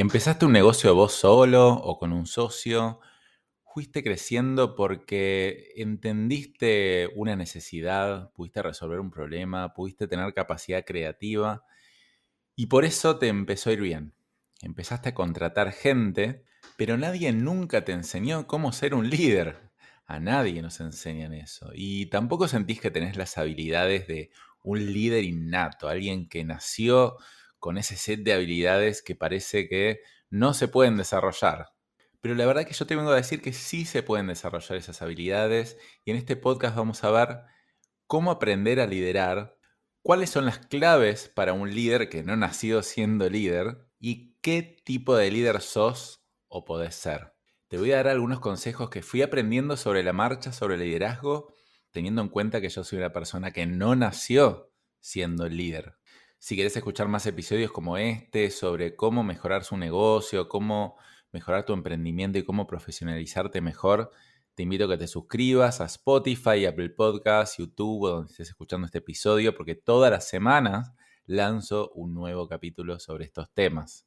¿Empezaste un negocio vos solo o con un socio? ¿Fuiste creciendo porque entendiste una necesidad, pudiste resolver un problema, pudiste tener capacidad creativa y por eso te empezó a ir bien? Empezaste a contratar gente, pero nadie nunca te enseñó cómo ser un líder. A nadie nos enseñan eso. Y tampoco sentís que tenés las habilidades de un líder innato, alguien que nació con ese set de habilidades que parece que no se pueden desarrollar. Pero la verdad que yo te vengo a decir que sí se pueden desarrollar esas habilidades y en este podcast vamos a ver cómo aprender a liderar, cuáles son las claves para un líder que no nació siendo líder y qué tipo de líder sos o podés ser. Te voy a dar algunos consejos que fui aprendiendo sobre la marcha, sobre liderazgo, teniendo en cuenta que yo soy una persona que no nació siendo líder. Si querés escuchar más episodios como este sobre cómo mejorar su negocio, cómo mejorar tu emprendimiento y cómo profesionalizarte mejor, te invito a que te suscribas a Spotify, Apple Podcasts, YouTube o donde estés escuchando este episodio, porque todas las semanas lanzo un nuevo capítulo sobre estos temas.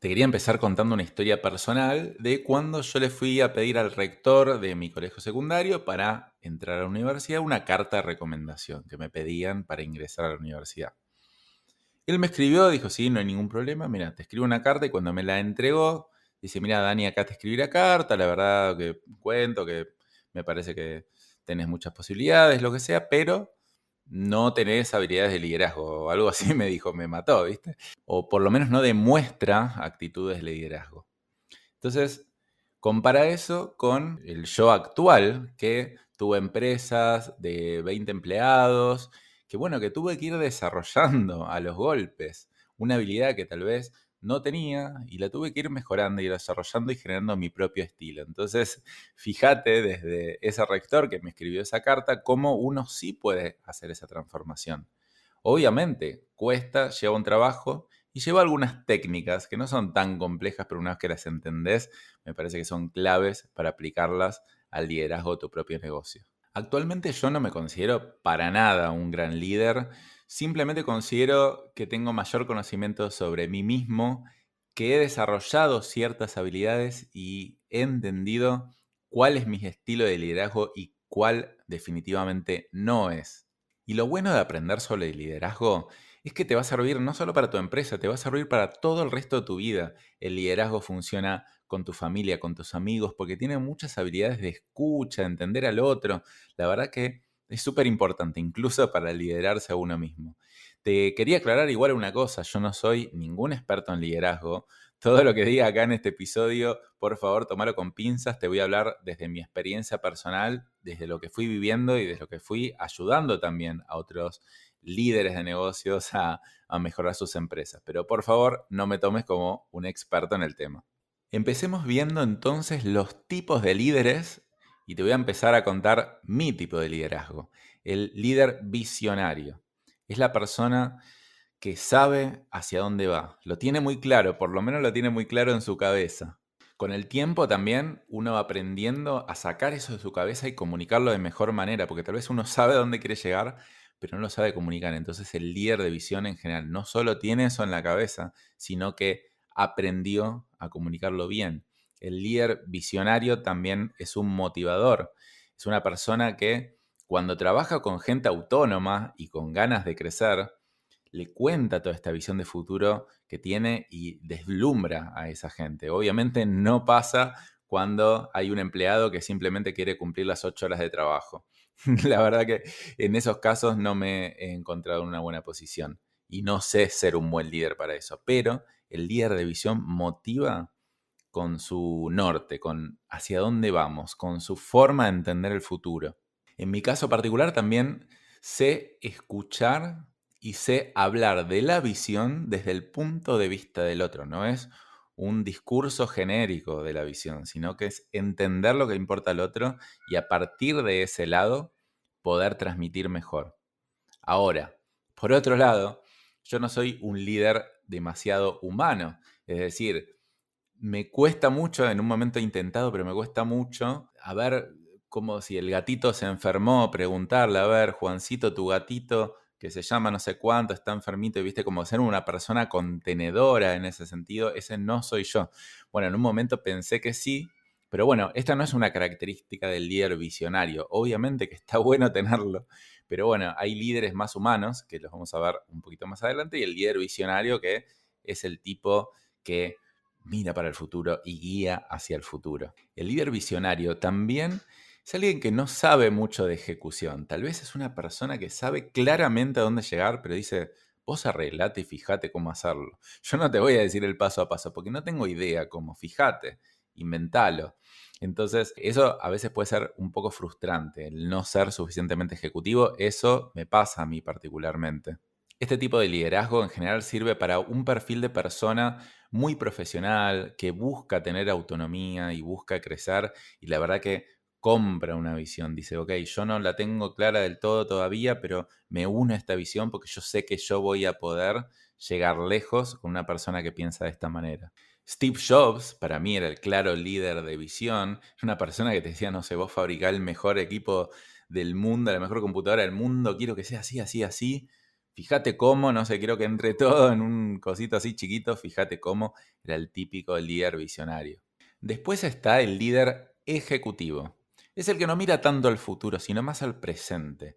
Te quería empezar contando una historia personal de cuando yo le fui a pedir al rector de mi colegio secundario para entrar a la universidad una carta de recomendación que me pedían para ingresar a la universidad. Él me escribió, dijo, sí, no hay ningún problema, mira, te escribo una carta y cuando me la entregó, dice, mira, Dani, acá te escribí la carta, la verdad que cuento que me parece que tenés muchas posibilidades, lo que sea, pero no tenés habilidades de liderazgo o algo así me dijo, me mató, ¿viste? O por lo menos no demuestra actitudes de liderazgo. Entonces, compara eso con el yo actual, que tuve empresas de 20 empleados, que bueno, que tuve que ir desarrollando a los golpes una habilidad que tal vez no tenía y la tuve que ir mejorando y desarrollando y generando mi propio estilo. Entonces, fíjate desde ese rector que me escribió esa carta, cómo uno sí puede hacer esa transformación. Obviamente, cuesta, lleva un trabajo y lleva algunas técnicas que no son tan complejas, pero una vez que las entendés, me parece que son claves para aplicarlas al liderazgo de tu propio negocio. Actualmente yo no me considero para nada un gran líder, Simplemente considero que tengo mayor conocimiento sobre mí mismo, que he desarrollado ciertas habilidades y he entendido cuál es mi estilo de liderazgo y cuál definitivamente no es. Y lo bueno de aprender sobre el liderazgo es que te va a servir no solo para tu empresa, te va a servir para todo el resto de tu vida. El liderazgo funciona con tu familia, con tus amigos, porque tiene muchas habilidades de escucha, de entender al otro. La verdad que es súper importante, incluso para liderarse a uno mismo. Te quería aclarar igual una cosa, yo no soy ningún experto en liderazgo. Todo lo que diga acá en este episodio, por favor, tomalo con pinzas. Te voy a hablar desde mi experiencia personal, desde lo que fui viviendo y desde lo que fui ayudando también a otros líderes de negocios a, a mejorar sus empresas. Pero por favor, no me tomes como un experto en el tema. Empecemos viendo entonces los tipos de líderes y te voy a empezar a contar mi tipo de liderazgo. El líder visionario. Es la persona que sabe hacia dónde va. Lo tiene muy claro, por lo menos lo tiene muy claro en su cabeza. Con el tiempo también uno va aprendiendo a sacar eso de su cabeza y comunicarlo de mejor manera, porque tal vez uno sabe dónde quiere llegar, pero no lo sabe comunicar. Entonces el líder de visión en general no solo tiene eso en la cabeza, sino que aprendió a comunicarlo bien. El líder visionario también es un motivador. Es una persona que cuando trabaja con gente autónoma y con ganas de crecer, le cuenta toda esta visión de futuro que tiene y deslumbra a esa gente. Obviamente no pasa cuando hay un empleado que simplemente quiere cumplir las ocho horas de trabajo. La verdad que en esos casos no me he encontrado en una buena posición y no sé ser un buen líder para eso, pero el líder de visión motiva con su norte, con hacia dónde vamos, con su forma de entender el futuro. En mi caso particular también sé escuchar y sé hablar de la visión desde el punto de vista del otro. No es un discurso genérico de la visión, sino que es entender lo que importa al otro y a partir de ese lado poder transmitir mejor. Ahora, por otro lado, yo no soy un líder demasiado humano, es decir, me cuesta mucho, en un momento he intentado, pero me cuesta mucho, a ver, como si el gatito se enfermó, preguntarle, a ver, Juancito, tu gatito que se llama no sé cuánto, está enfermito y viste como ser una persona contenedora en ese sentido, ese no soy yo. Bueno, en un momento pensé que sí, pero bueno, esta no es una característica del líder visionario. Obviamente que está bueno tenerlo, pero bueno, hay líderes más humanos, que los vamos a ver un poquito más adelante, y el líder visionario que es el tipo que mira para el futuro y guía hacia el futuro. El líder visionario también es alguien que no sabe mucho de ejecución. Tal vez es una persona que sabe claramente a dónde llegar, pero dice, vos arreglate y fíjate cómo hacerlo. Yo no te voy a decir el paso a paso porque no tengo idea cómo, fíjate, inventalo. Entonces, eso a veces puede ser un poco frustrante, el no ser suficientemente ejecutivo. Eso me pasa a mí particularmente. Este tipo de liderazgo en general sirve para un perfil de persona muy profesional, que busca tener autonomía y busca crecer. Y la verdad que compra una visión, dice, ok, yo no la tengo clara del todo todavía, pero me uno a esta visión porque yo sé que yo voy a poder llegar lejos con una persona que piensa de esta manera. Steve Jobs, para mí era el claro líder de visión, una persona que te decía, no sé, vos fabricás el mejor equipo del mundo, la mejor computadora del mundo, quiero que sea así, así, así. Fíjate cómo, no sé, quiero que entre todo en un cosito así chiquito, fíjate cómo era el típico líder visionario. Después está el líder ejecutivo es el que no mira tanto al futuro, sino más al presente,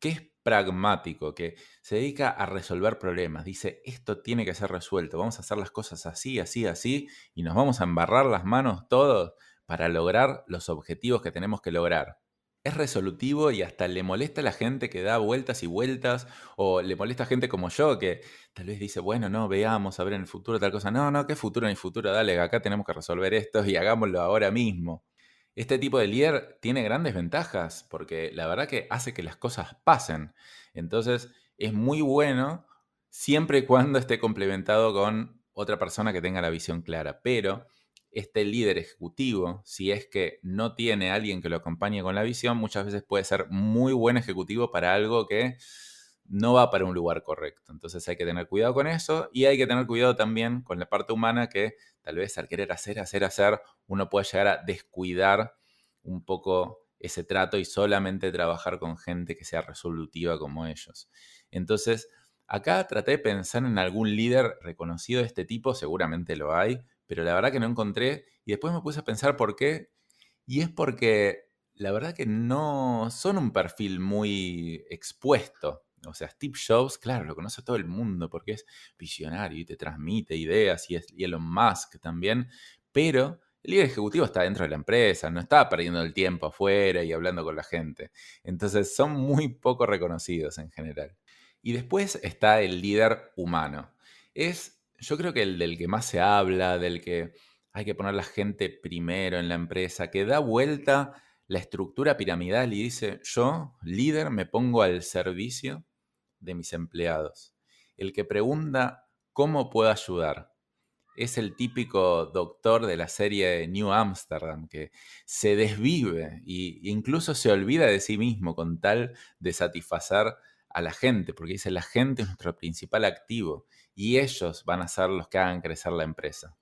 que es pragmático, que se dedica a resolver problemas. Dice, esto tiene que ser resuelto, vamos a hacer las cosas así, así, así, y nos vamos a embarrar las manos todos para lograr los objetivos que tenemos que lograr. Es resolutivo y hasta le molesta a la gente que da vueltas y vueltas, o le molesta a gente como yo que tal vez dice, bueno, no, veamos a ver en el futuro tal cosa. No, no, ¿qué futuro ni futuro? Dale, acá tenemos que resolver esto y hagámoslo ahora mismo. Este tipo de líder tiene grandes ventajas porque la verdad que hace que las cosas pasen. Entonces es muy bueno siempre y cuando esté complementado con otra persona que tenga la visión clara. Pero este líder ejecutivo, si es que no tiene alguien que lo acompañe con la visión, muchas veces puede ser muy buen ejecutivo para algo que no va para un lugar correcto. Entonces hay que tener cuidado con eso y hay que tener cuidado también con la parte humana que tal vez al querer hacer, hacer, hacer, uno puede llegar a descuidar un poco ese trato y solamente trabajar con gente que sea resolutiva como ellos. Entonces, acá traté de pensar en algún líder reconocido de este tipo, seguramente lo hay, pero la verdad que no encontré y después me puse a pensar por qué. Y es porque la verdad que no son un perfil muy expuesto. O sea, Steve Jobs, claro, lo conoce todo el mundo porque es visionario y te transmite ideas y es Elon Musk también, pero el líder ejecutivo está dentro de la empresa, no está perdiendo el tiempo afuera y hablando con la gente. Entonces son muy poco reconocidos en general. Y después está el líder humano. Es, yo creo que el del que más se habla, del que hay que poner la gente primero en la empresa, que da vuelta la estructura piramidal y dice, yo, líder, me pongo al servicio de mis empleados. El que pregunta, ¿cómo puedo ayudar? es el típico doctor de la serie New Amsterdam que se desvive e incluso se olvida de sí mismo con tal de satisfacer a la gente, porque dice la gente es nuestro principal activo y ellos van a ser los que hagan crecer la empresa.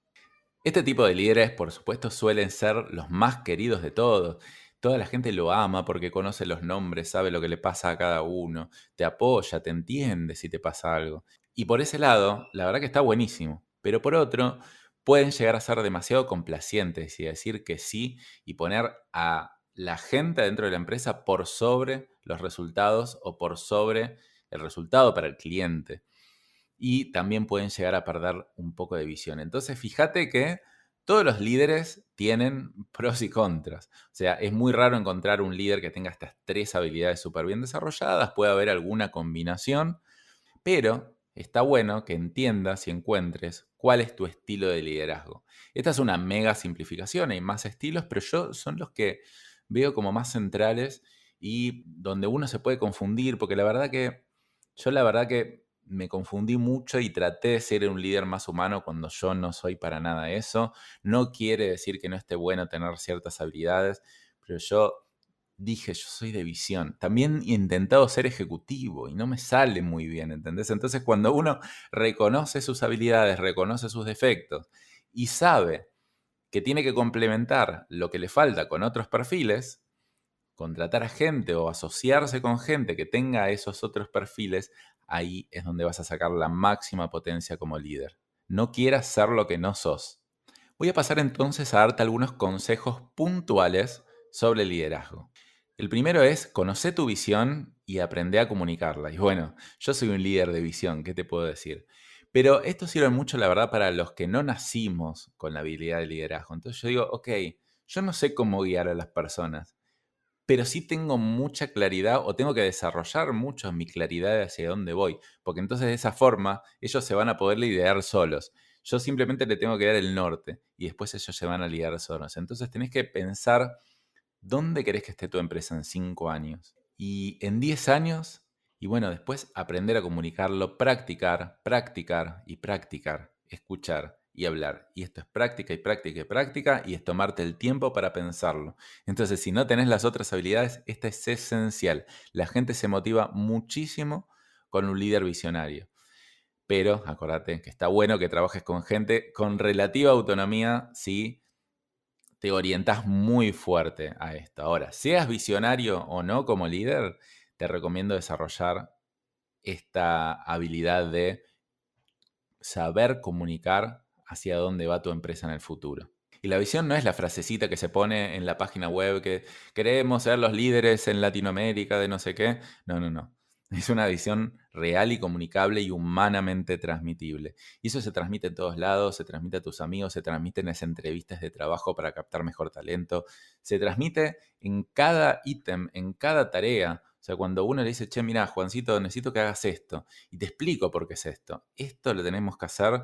Este tipo de líderes, por supuesto, suelen ser los más queridos de todos. Toda la gente lo ama porque conoce los nombres, sabe lo que le pasa a cada uno, te apoya, te entiende si te pasa algo. Y por ese lado, la verdad que está buenísimo. Pero por otro, pueden llegar a ser demasiado complacientes y decir que sí y poner a la gente dentro de la empresa por sobre los resultados o por sobre el resultado para el cliente. Y también pueden llegar a perder un poco de visión. Entonces, fíjate que todos los líderes tienen pros y contras. O sea, es muy raro encontrar un líder que tenga estas tres habilidades súper bien desarrolladas. Puede haber alguna combinación, pero está bueno que entiendas y encuentres cuál es tu estilo de liderazgo. Esta es una mega simplificación, hay más estilos, pero yo son los que veo como más centrales y donde uno se puede confundir, porque la verdad que Yo la verdad que me confundí mucho y traté de ser un líder más humano cuando yo no soy para nada eso. No quiere decir que no esté bueno tener ciertas habilidades, pero yo dije, yo soy de visión. También he intentado ser ejecutivo y no me sale muy bien, ¿entendés? Entonces cuando uno reconoce sus habilidades, reconoce sus defectos y sabe que tiene que complementar lo que le falta con otros perfiles, contratar a gente o asociarse con gente que tenga esos otros perfiles, ahí es donde vas a sacar la máxima potencia como líder. No quieras ser lo que no sos. Voy a pasar entonces a darte algunos consejos puntuales sobre liderazgo. El primero es conocer tu visión y aprende a comunicarla. Y bueno, yo soy un líder de visión, ¿qué te puedo decir? Pero esto sirve mucho, la verdad, para los que no nacimos con la habilidad de liderazgo. Entonces yo digo, ok, yo no sé cómo guiar a las personas, pero sí tengo mucha claridad o tengo que desarrollar mucho mi claridad hacia dónde voy, porque entonces de esa forma ellos se van a poder liderar solos. Yo simplemente le tengo que dar el norte y después ellos se van a liderar solos. Entonces tenés que pensar dónde querés que esté tu empresa en 5 años y en 10 años. Y bueno, después aprender a comunicarlo, practicar, practicar y practicar, escuchar y hablar. Y esto es práctica y práctica y práctica y es tomarte el tiempo para pensarlo. Entonces, si no tenés las otras habilidades, esta es esencial. La gente se motiva muchísimo con un líder visionario. Pero acordate que está bueno que trabajes con gente con relativa autonomía si te orientas muy fuerte a esto. Ahora, seas visionario o no como líder, te recomiendo desarrollar esta habilidad de saber comunicar hacia dónde va tu empresa en el futuro. Y la visión no es la frasecita que se pone en la página web que queremos ser los líderes en Latinoamérica de no sé qué. No, no, no. Es una visión real y comunicable y humanamente transmitible. Y eso se transmite en todos lados, se transmite a tus amigos, se transmite en las entrevistas de trabajo para captar mejor talento, se transmite en cada ítem, en cada tarea. O sea, cuando uno le dice, che, mira, Juancito, necesito que hagas esto, y te explico por qué es esto. Esto lo tenemos que hacer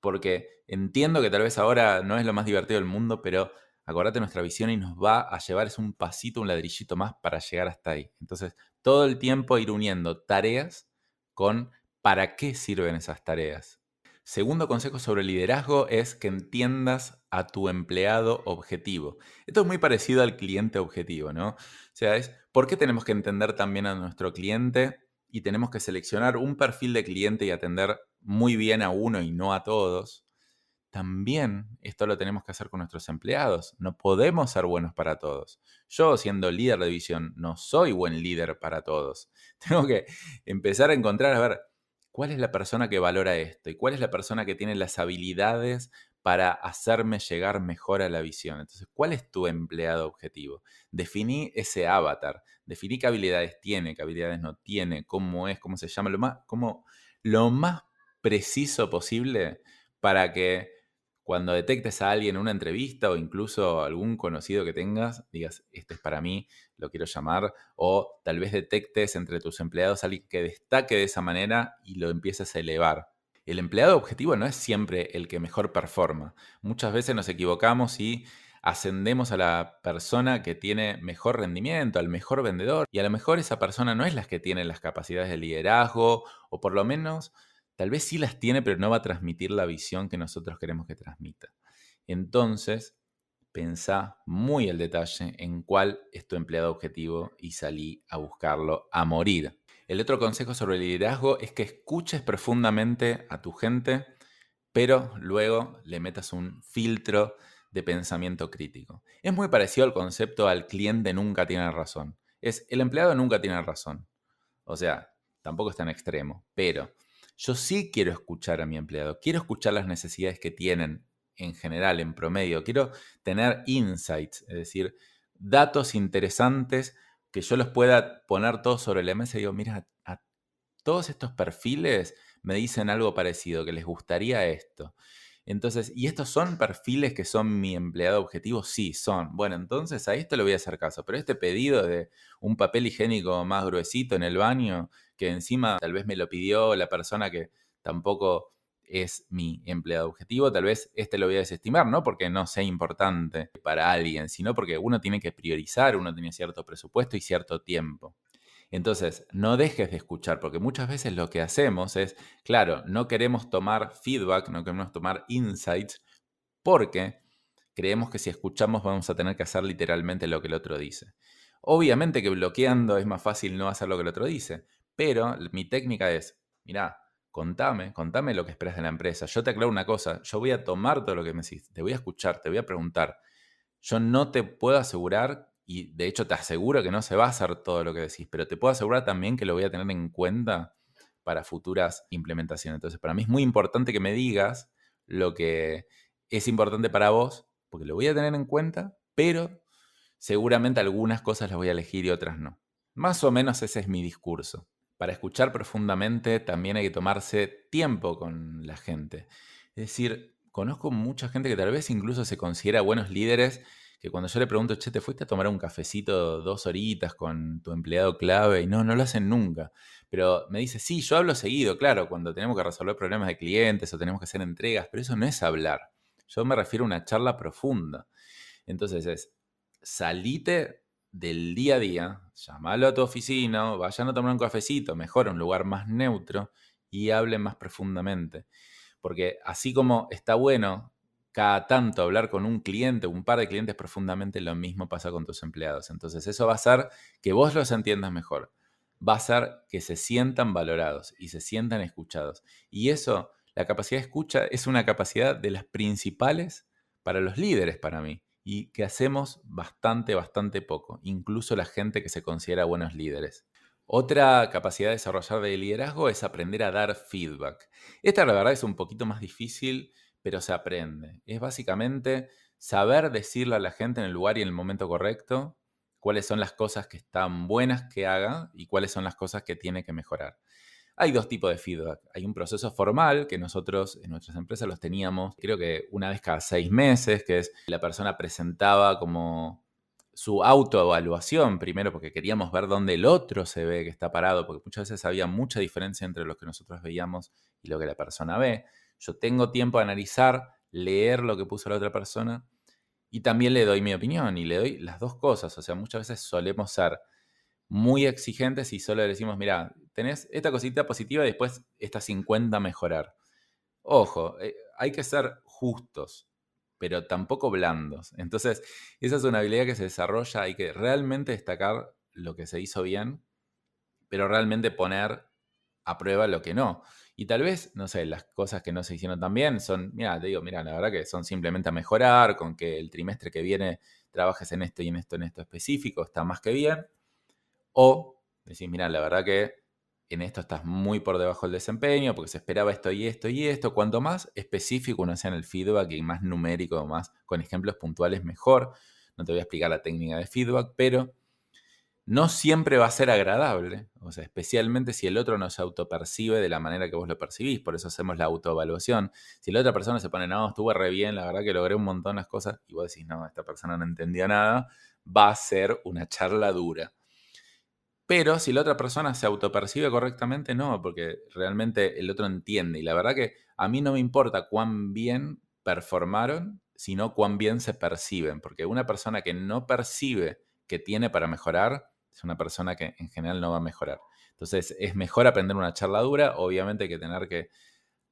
porque entiendo que tal vez ahora no es lo más divertido del mundo, pero acordate nuestra visión y nos va a llevar es un pasito, un ladrillito más para llegar hasta ahí. Entonces, todo el tiempo ir uniendo tareas con para qué sirven esas tareas. Segundo consejo sobre liderazgo es que entiendas a tu empleado objetivo. Esto es muy parecido al cliente objetivo, ¿no? O sea, es por qué tenemos que entender también a nuestro cliente y tenemos que seleccionar un perfil de cliente y atender muy bien a uno y no a todos, también esto lo tenemos que hacer con nuestros empleados. No podemos ser buenos para todos. Yo, siendo líder de visión, no soy buen líder para todos. Tengo que empezar a encontrar, a ver, cuál es la persona que valora esto y cuál es la persona que tiene las habilidades para hacerme llegar mejor a la visión. Entonces, ¿cuál es tu empleado objetivo? Definí ese avatar, definí qué habilidades tiene, qué habilidades no tiene, cómo es, cómo se llama, lo más, cómo, lo más preciso posible para que cuando detectes a alguien en una entrevista o incluso algún conocido que tengas, digas, este es para mí, lo quiero llamar, o tal vez detectes entre tus empleados a alguien que destaque de esa manera y lo empieces a elevar. El empleado objetivo no es siempre el que mejor performa. Muchas veces nos equivocamos y ascendemos a la persona que tiene mejor rendimiento, al mejor vendedor, y a lo mejor esa persona no es la que tiene las capacidades de liderazgo, o por lo menos Tal vez sí las tiene, pero no va a transmitir la visión que nosotros queremos que transmita. Entonces, pensá muy al detalle en cuál es tu empleado objetivo y salí a buscarlo a morir. El otro consejo sobre el liderazgo es que escuches profundamente a tu gente, pero luego le metas un filtro de pensamiento crítico. Es muy parecido al concepto al cliente nunca tiene razón. Es el empleado nunca tiene razón. O sea, tampoco es tan extremo, pero yo sí quiero escuchar a mi empleado, quiero escuchar las necesidades que tienen en general, en promedio, quiero tener insights, es decir, datos interesantes que yo los pueda poner todos sobre la mesa y digo, mira, a todos estos perfiles me dicen algo parecido, que les gustaría esto. Entonces, ¿y estos son perfiles que son mi empleado objetivo? Sí, son. Bueno, entonces a esto le voy a hacer caso, pero este pedido de un papel higiénico más gruesito en el baño, que encima tal vez me lo pidió la persona que tampoco es mi empleado objetivo, tal vez este lo voy a desestimar, no porque no sea importante para alguien, sino porque uno tiene que priorizar, uno tiene cierto presupuesto y cierto tiempo. Entonces, no dejes de escuchar, porque muchas veces lo que hacemos es, claro, no queremos tomar feedback, no queremos tomar insights, porque creemos que si escuchamos vamos a tener que hacer literalmente lo que el otro dice. Obviamente que bloqueando es más fácil no hacer lo que el otro dice, pero mi técnica es, mira, contame, contame lo que esperas de la empresa. Yo te aclaro una cosa, yo voy a tomar todo lo que me decís, te voy a escuchar, te voy a preguntar. Yo no te puedo asegurar y de hecho te aseguro que no se va a hacer todo lo que decís, pero te puedo asegurar también que lo voy a tener en cuenta para futuras implementaciones. Entonces, para mí es muy importante que me digas lo que es importante para vos, porque lo voy a tener en cuenta, pero seguramente algunas cosas las voy a elegir y otras no. Más o menos ese es mi discurso. Para escuchar profundamente también hay que tomarse tiempo con la gente. Es decir, conozco mucha gente que tal vez incluso se considera buenos líderes que cuando yo le pregunto, che, ¿te fuiste a tomar un cafecito dos horitas con tu empleado clave? Y no, no lo hacen nunca. Pero me dice, sí, yo hablo seguido, claro, cuando tenemos que resolver problemas de clientes o tenemos que hacer entregas, pero eso no es hablar. Yo me refiero a una charla profunda. Entonces es, salite del día a día, llamalo a tu oficina, vayan a tomar un cafecito, mejor un lugar más neutro y hablen más profundamente. Porque así como está bueno cada tanto hablar con un cliente, un par de clientes profundamente, lo mismo pasa con tus empleados. Entonces eso va a hacer que vos los entiendas mejor. Va a hacer que se sientan valorados y se sientan escuchados. Y eso, la capacidad de escucha, es una capacidad de las principales para los líderes para mí y que hacemos bastante, bastante poco, incluso la gente que se considera buenos líderes. Otra capacidad de desarrollar de liderazgo es aprender a dar feedback. Esta la verdad es un poquito más difícil pero se aprende. Es básicamente saber decirle a la gente en el lugar y en el momento correcto cuáles son las cosas que están buenas que haga y cuáles son las cosas que tiene que mejorar. Hay dos tipos de feedback. Hay un proceso formal que nosotros en nuestras empresas los teníamos, creo que una vez cada seis meses, que es la persona presentaba como su autoevaluación primero porque queríamos ver dónde el otro se ve que está parado, porque muchas veces había mucha diferencia entre lo que nosotros veíamos y lo que la persona ve. Yo tengo tiempo a analizar, leer lo que puso la otra persona y también le doy mi opinión y le doy las dos cosas. O sea, muchas veces solemos ser muy exigentes y solo le decimos, mira, tenés esta cosita positiva y después esta 50 mejorar. Ojo, eh, hay que ser justos, pero tampoco blandos. Entonces, esa es una habilidad que se desarrolla, hay que realmente destacar lo que se hizo bien, pero realmente poner a prueba lo que no. Y tal vez, no sé, las cosas que no se hicieron tan bien son, mira, te digo, mira, la verdad que son simplemente a mejorar, con que el trimestre que viene trabajes en esto y en esto, en esto específico, está más que bien. O decís, mira, la verdad que en esto estás muy por debajo del desempeño, porque se esperaba esto y esto y esto. Cuanto más específico uno sea en el feedback y más numérico, más con ejemplos puntuales, mejor. No te voy a explicar la técnica de feedback, pero no siempre va a ser agradable, o sea, especialmente si el otro no se autopercibe de la manera que vos lo percibís, por eso hacemos la autoevaluación. Si la otra persona se pone, no, estuve re bien, la verdad que logré un montón de cosas, y vos decís, no, esta persona no entendía nada, va a ser una charla dura. Pero si la otra persona se autopercibe correctamente, no, porque realmente el otro entiende. Y la verdad que a mí no me importa cuán bien performaron, sino cuán bien se perciben, porque una persona que no percibe que tiene para mejorar, es una persona que en general no va a mejorar. Entonces es mejor aprender una charla dura, obviamente que tener que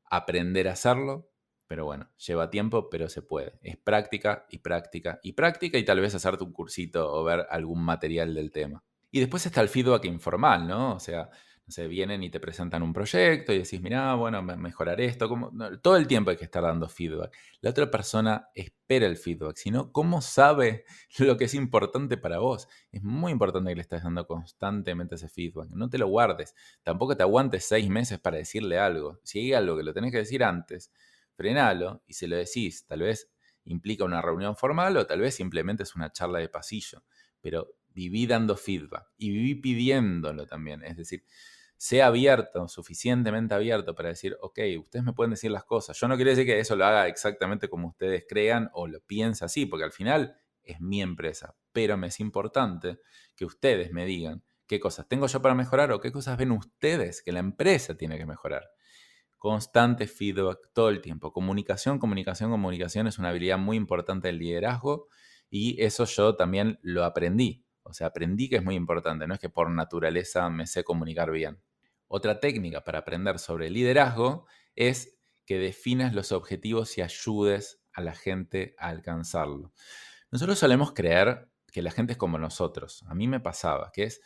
aprender a hacerlo, pero bueno, lleva tiempo, pero se puede. Es práctica y práctica y práctica y tal vez hacerte un cursito o ver algún material del tema. Y después está el feedback informal, ¿no? O sea, no sé, vienen y te presentan un proyecto y decís, mira, bueno, mejorar esto. Como, todo el tiempo hay que estar dando feedback. La otra persona espera el feedback, sino cómo sabe lo que es importante para vos. Es muy importante que le estés dando constantemente ese feedback. No te lo guardes. Tampoco te aguantes seis meses para decirle algo. Si hay algo que lo tenés que decir antes, frenalo y se lo decís. Tal vez implica una reunión formal o tal vez simplemente es una charla de pasillo. Pero viví dando feedback y viví pidiéndolo también. Es decir, sea abierto, suficientemente abierto para decir, ok, ustedes me pueden decir las cosas. Yo no quiero decir que eso lo haga exactamente como ustedes crean o lo piensa así, porque al final es mi empresa, pero me es importante que ustedes me digan qué cosas tengo yo para mejorar o qué cosas ven ustedes que la empresa tiene que mejorar. Constante feedback todo el tiempo. Comunicación, comunicación, comunicación es una habilidad muy importante del liderazgo y eso yo también lo aprendí O sea, aprendí que es muy importante, no es que por naturaleza me sé comunicar bien. Otra técnica para aprender sobre liderazgo es que definas los objetivos y ayudes a la gente a alcanzarlo. Nosotros solemos creer que la gente es como nosotros. A mí me pasaba, que es,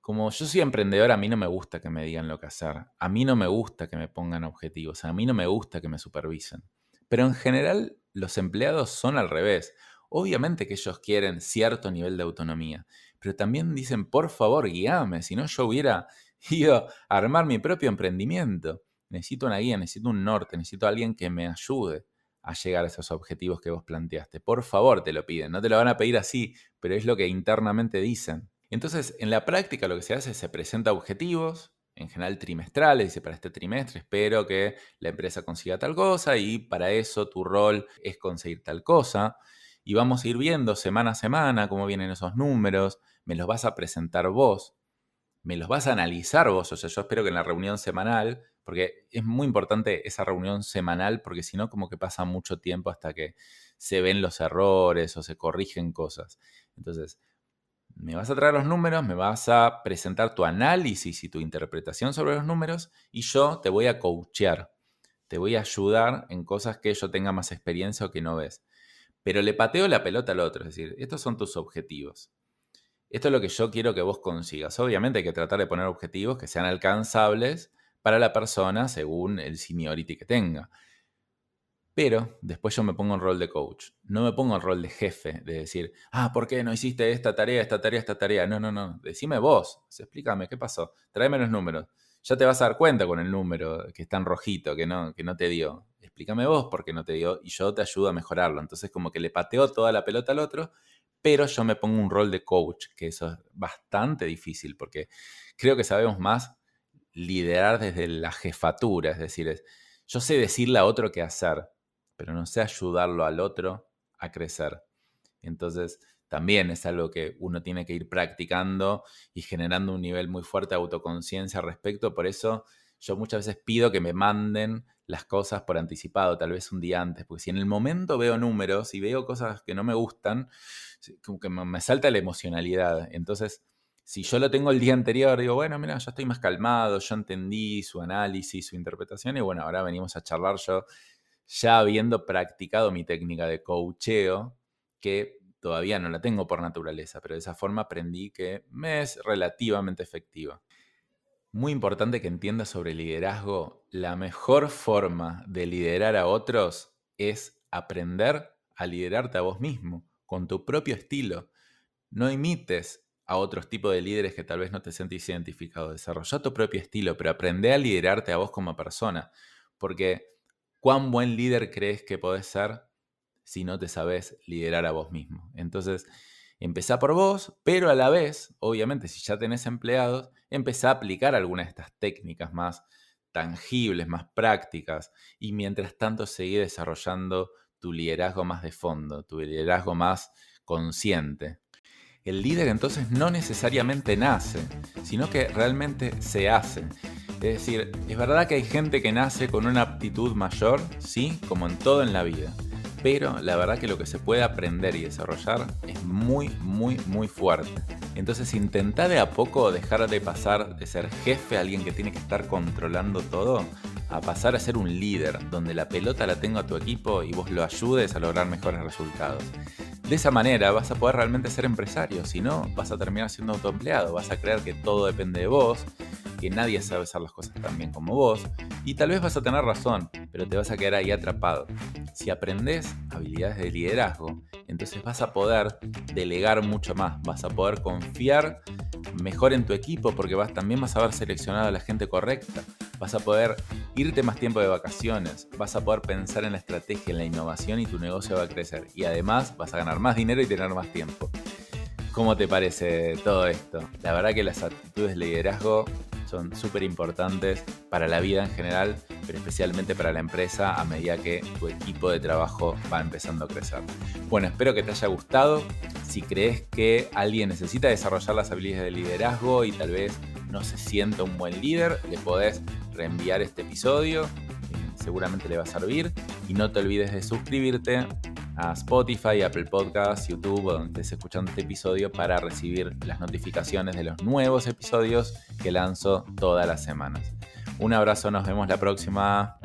como yo soy emprendedor, a mí no me gusta que me digan lo que hacer. A mí no me gusta que me pongan objetivos. A mí no me gusta que me supervisen. Pero en general los empleados son al revés. Obviamente que ellos quieren cierto nivel de autonomía, pero también dicen, por favor, guíame, si no yo hubiera ido a armar mi propio emprendimiento. Necesito una guía, necesito un norte, necesito alguien que me ayude a llegar a esos objetivos que vos planteaste. Por favor, te lo piden. No te lo van a pedir así, pero es lo que internamente dicen. Entonces, en la práctica lo que se hace es se presenta objetivos, en general trimestrales, dice para este trimestre espero que la empresa consiga tal cosa y para eso tu rol es conseguir tal cosa. Y vamos a ir viendo semana a semana cómo vienen esos números, me los vas a presentar vos, me los vas a analizar vos, o sea, yo espero que en la reunión semanal, porque es muy importante esa reunión semanal, porque si no, como que pasa mucho tiempo hasta que se ven los errores o se corrigen cosas. Entonces, me vas a traer los números, me vas a presentar tu análisis y tu interpretación sobre los números y yo te voy a coachear, te voy a ayudar en cosas que yo tenga más experiencia o que no ves. Pero le pateo la pelota al otro, es decir, estos son tus objetivos. Esto es lo que yo quiero que vos consigas. Obviamente hay que tratar de poner objetivos que sean alcanzables para la persona según el seniority que tenga. Pero después yo me pongo en rol de coach. No me pongo en rol de jefe, de decir, ah, ¿por qué no hiciste esta tarea, esta tarea, esta tarea? No, no, no. Decime vos. Explícame, ¿qué pasó? Tráeme los números. Ya te vas a dar cuenta con el número que está en rojito, que no, que no te dio. Explícame vos por qué no te dio y yo te ayudo a mejorarlo. Entonces como que le pateo toda la pelota al otro, pero yo me pongo un rol de coach, que eso es bastante difícil porque creo que sabemos más liderar desde la jefatura, es decir, yo sé decirle a otro qué hacer pero no sé ayudarlo al otro a crecer. Entonces, también es algo que uno tiene que ir practicando y generando un nivel muy fuerte de autoconciencia al respecto. Por eso yo muchas veces pido que me manden las cosas por anticipado, tal vez un día antes, porque si en el momento veo números y veo cosas que no me gustan, como que me salta la emocionalidad. Entonces, si yo lo tengo el día anterior, digo, bueno, mira, ya estoy más calmado, yo entendí su análisis, su interpretación, y bueno, ahora venimos a charlar yo ya habiendo practicado mi técnica de coacheo, que todavía no la tengo por naturaleza, pero de esa forma aprendí que me es relativamente efectiva. Muy importante que entiendas sobre liderazgo, la mejor forma de liderar a otros es aprender a liderarte a vos mismo, con tu propio estilo. No imites a otros tipos de líderes que tal vez no te sientes identificado. Desarrolla tu propio estilo, pero aprende a liderarte a vos como persona. Porque ¿Cuán buen líder crees que podés ser si no te sabes liderar a vos mismo? Entonces, empezá por vos, pero a la vez, obviamente, si ya tenés empleados, empezá a aplicar algunas de estas técnicas más tangibles, más prácticas, y mientras tanto seguí desarrollando tu liderazgo más de fondo, tu liderazgo más consciente. El líder entonces no necesariamente nace, sino que realmente se hace. Es decir, es verdad que hay gente que nace con una aptitud mayor, sí, como en todo en la vida. Pero la verdad que lo que se puede aprender y desarrollar es muy, muy, muy fuerte. Entonces intenta de a poco dejar de pasar de ser jefe a alguien que tiene que estar controlando todo a pasar a ser un líder, donde la pelota la tenga a tu equipo y vos lo ayudes a lograr mejores resultados. De esa manera vas a poder realmente ser empresario, si no vas a terminar siendo autoempleado, vas a creer que todo depende de vos que nadie sabe hacer las cosas tan bien como vos, y tal vez vas a tener razón, pero te vas a quedar ahí atrapado. Si aprendes habilidades de liderazgo, entonces vas a poder delegar mucho más, vas a poder confiar mejor en tu equipo porque vas, también vas a haber seleccionado a la gente correcta, vas a poder irte más tiempo de vacaciones, vas a poder pensar en la estrategia, en la innovación y tu negocio va a crecer. Y además vas a ganar más dinero y tener más tiempo. ¿Cómo te parece todo esto? La verdad que las actitudes de liderazgo son súper importantes para la vida en general, pero especialmente para la empresa a medida que tu equipo de trabajo va empezando a crecer. Bueno, espero que te haya gustado. Si crees que alguien necesita desarrollar las habilidades de liderazgo y tal vez no se sienta un buen líder, le podés reenviar este episodio. Seguramente le va a servir. Y no te olvides de suscribirte a Spotify, Apple Podcasts, YouTube donde estés escuchando este episodio para recibir las notificaciones de los nuevos episodios que lanzo todas las semanas. Un abrazo, nos vemos la próxima.